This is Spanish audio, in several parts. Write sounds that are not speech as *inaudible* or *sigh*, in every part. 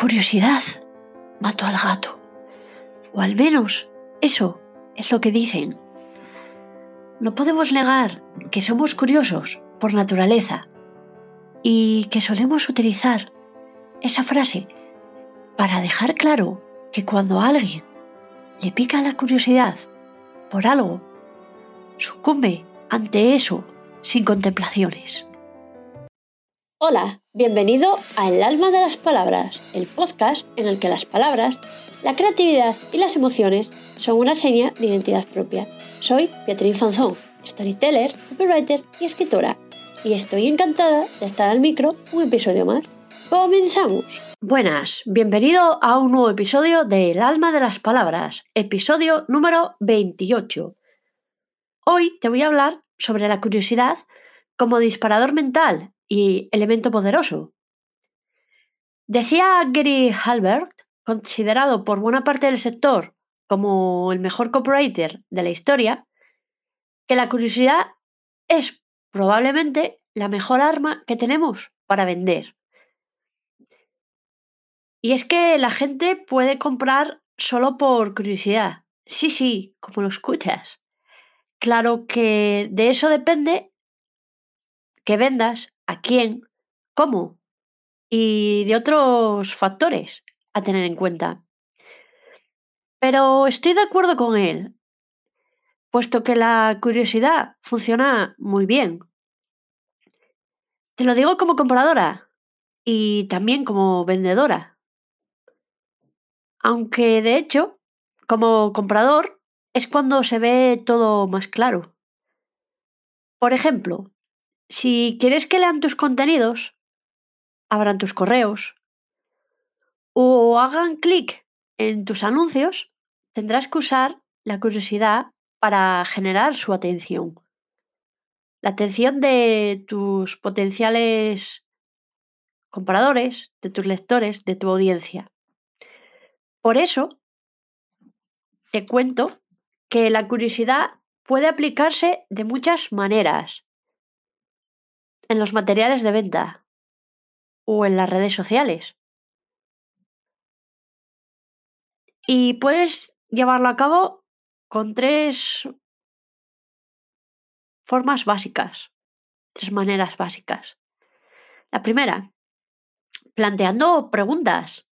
curiosidad mató al gato. O al menos eso es lo que dicen. No podemos negar que somos curiosos por naturaleza y que solemos utilizar esa frase para dejar claro que cuando a alguien le pica la curiosidad por algo, sucumbe ante eso sin contemplaciones. Hola, bienvenido a El alma de las palabras, el podcast en el que las palabras, la creatividad y las emociones son una seña de identidad propia. Soy Beatriz Fanzón, storyteller, copywriter y escritora, y estoy encantada de estar al micro un episodio más. ¡Comenzamos! Buenas, bienvenido a un nuevo episodio de El alma de las palabras, episodio número 28. Hoy te voy a hablar sobre la curiosidad como disparador mental y elemento poderoso. Decía Gary Halbert, considerado por buena parte del sector como el mejor copywriter de la historia, que la curiosidad es probablemente la mejor arma que tenemos para vender. Y es que la gente puede comprar solo por curiosidad. Sí, sí, como lo escuchas. Claro que de eso depende que vendas, a quién, cómo y de otros factores a tener en cuenta. Pero estoy de acuerdo con él, puesto que la curiosidad funciona muy bien. Te lo digo como compradora y también como vendedora. Aunque de hecho, como comprador, es cuando se ve todo más claro. Por ejemplo, si quieres que lean tus contenidos, abran tus correos o hagan clic en tus anuncios, tendrás que usar la curiosidad para generar su atención. La atención de tus potenciales compradores, de tus lectores, de tu audiencia. Por eso, te cuento que la curiosidad puede aplicarse de muchas maneras en los materiales de venta o en las redes sociales. Y puedes llevarlo a cabo con tres formas básicas, tres maneras básicas. La primera, planteando preguntas,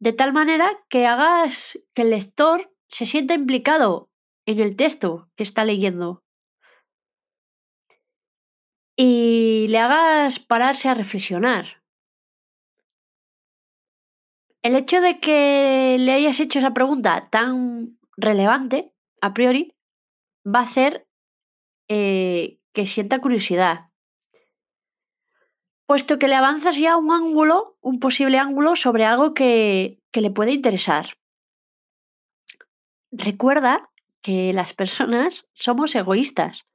de tal manera que hagas que el lector se sienta implicado en el texto que está leyendo y le hagas pararse a reflexionar. El hecho de que le hayas hecho esa pregunta tan relevante, a priori, va a hacer eh, que sienta curiosidad. Puesto que le avanzas ya un ángulo, un posible ángulo sobre algo que, que le puede interesar. Recuerda que las personas somos egoístas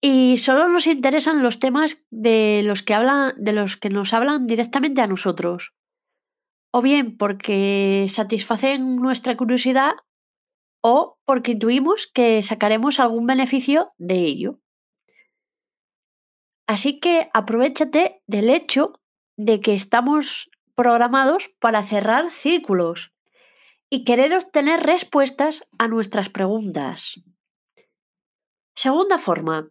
y solo nos interesan los temas de los que hablan, de los que nos hablan directamente a nosotros. O bien porque satisfacen nuestra curiosidad o porque intuimos que sacaremos algún beneficio de ello. Así que aprovechate del hecho de que estamos programados para cerrar círculos y querer obtener respuestas a nuestras preguntas. Segunda forma,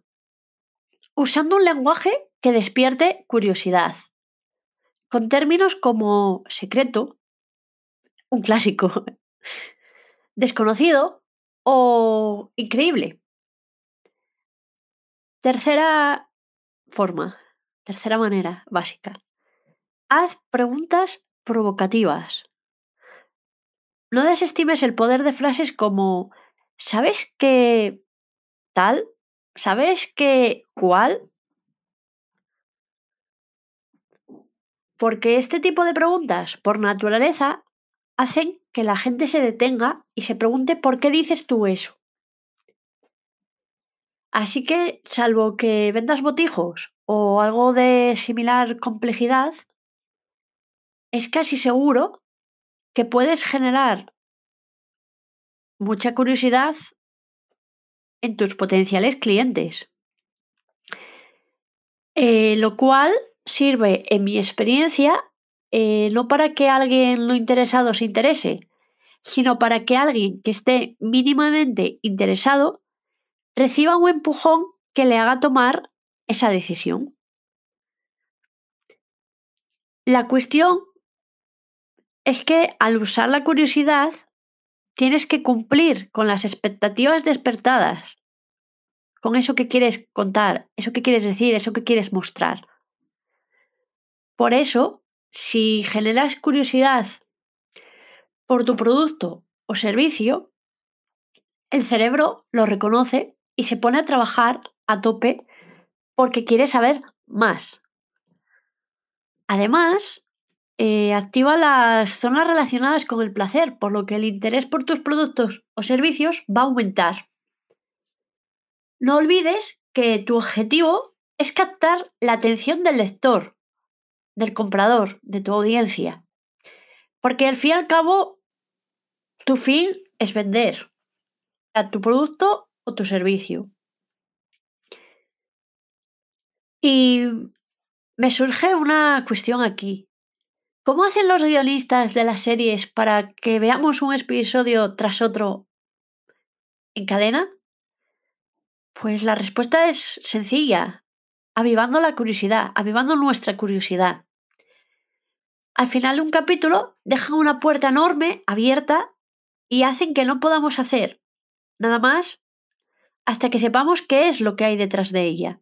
usando un lenguaje que despierte curiosidad, con términos como secreto, un clásico, *laughs* desconocido o increíble. Tercera forma, tercera manera básica. Haz preguntas provocativas. No desestimes el poder de frases como ¿sabes que tal? ¿Sabes qué cuál? Porque este tipo de preguntas, por naturaleza, hacen que la gente se detenga y se pregunte por qué dices tú eso. Así que, salvo que vendas botijos o algo de similar complejidad, es casi seguro que puedes generar mucha curiosidad en tus potenciales clientes. Eh, lo cual sirve, en mi experiencia, eh, no para que alguien lo interesado se interese, sino para que alguien que esté mínimamente interesado reciba un empujón que le haga tomar esa decisión. La cuestión es que al usar la curiosidad tienes que cumplir con las expectativas despertadas, con eso que quieres contar, eso que quieres decir, eso que quieres mostrar. Por eso, si generas curiosidad por tu producto o servicio, el cerebro lo reconoce y se pone a trabajar a tope porque quiere saber más. Además, eh, activa las zonas relacionadas con el placer, por lo que el interés por tus productos o servicios va a aumentar. No olvides que tu objetivo es captar la atención del lector, del comprador, de tu audiencia. Porque al fin y al cabo, tu fin es vender a tu producto o tu servicio. Y me surge una cuestión aquí. ¿Cómo hacen los guionistas de las series para que veamos un episodio tras otro en cadena? Pues la respuesta es sencilla, avivando la curiosidad, avivando nuestra curiosidad. Al final de un capítulo dejan una puerta enorme abierta y hacen que no podamos hacer nada más hasta que sepamos qué es lo que hay detrás de ella.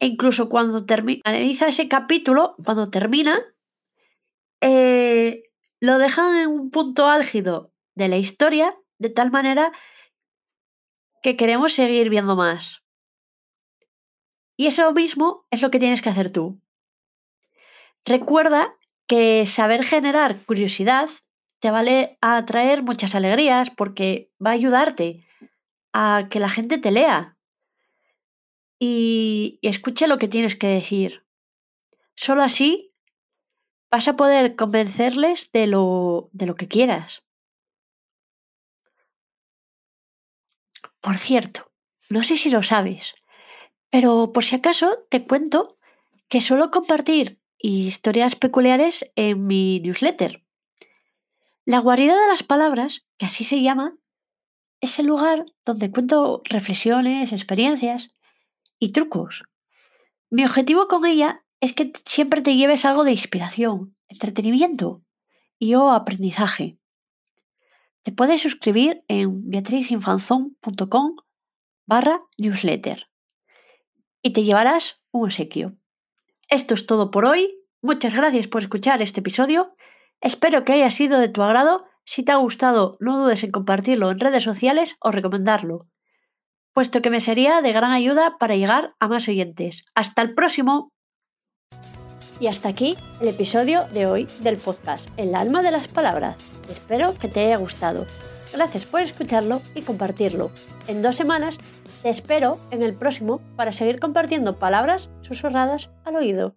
E incluso cuando analiza ese capítulo, cuando termina, eh, lo dejan en un punto álgido de la historia, de tal manera que queremos seguir viendo más. Y eso mismo es lo que tienes que hacer tú. Recuerda que saber generar curiosidad te vale a traer muchas alegrías porque va a ayudarte a que la gente te lea, y, escucha lo que tienes que decir. Solo así vas a poder convencerles de lo, de lo que quieras. Por cierto, no sé si lo sabes, pero por si acaso te cuento que suelo compartir historias peculiares en mi newsletter. La guarida de las palabras, que así se llama, es el lugar donde cuento reflexiones, experiencias y trucos. Mi objetivo con ella es que siempre te lleves algo de inspiración, entretenimiento y o aprendizaje. Te puedes suscribir en beatrizinfanzón.com barra newsletter y te llevarás un obsequio. Esto es todo por hoy. Muchas gracias por escuchar este episodio. Espero que haya sido de tu agrado. Si te ha gustado, no dudes en compartirlo en redes sociales o recomendarlo puesto que me sería de gran ayuda para llegar a más oyentes. Hasta el próximo. Y hasta aquí el episodio de hoy del podcast El alma de las palabras. Espero que te haya gustado. Gracias por escucharlo y compartirlo. En dos semanas te espero en el próximo para seguir compartiendo palabras susurradas al oído.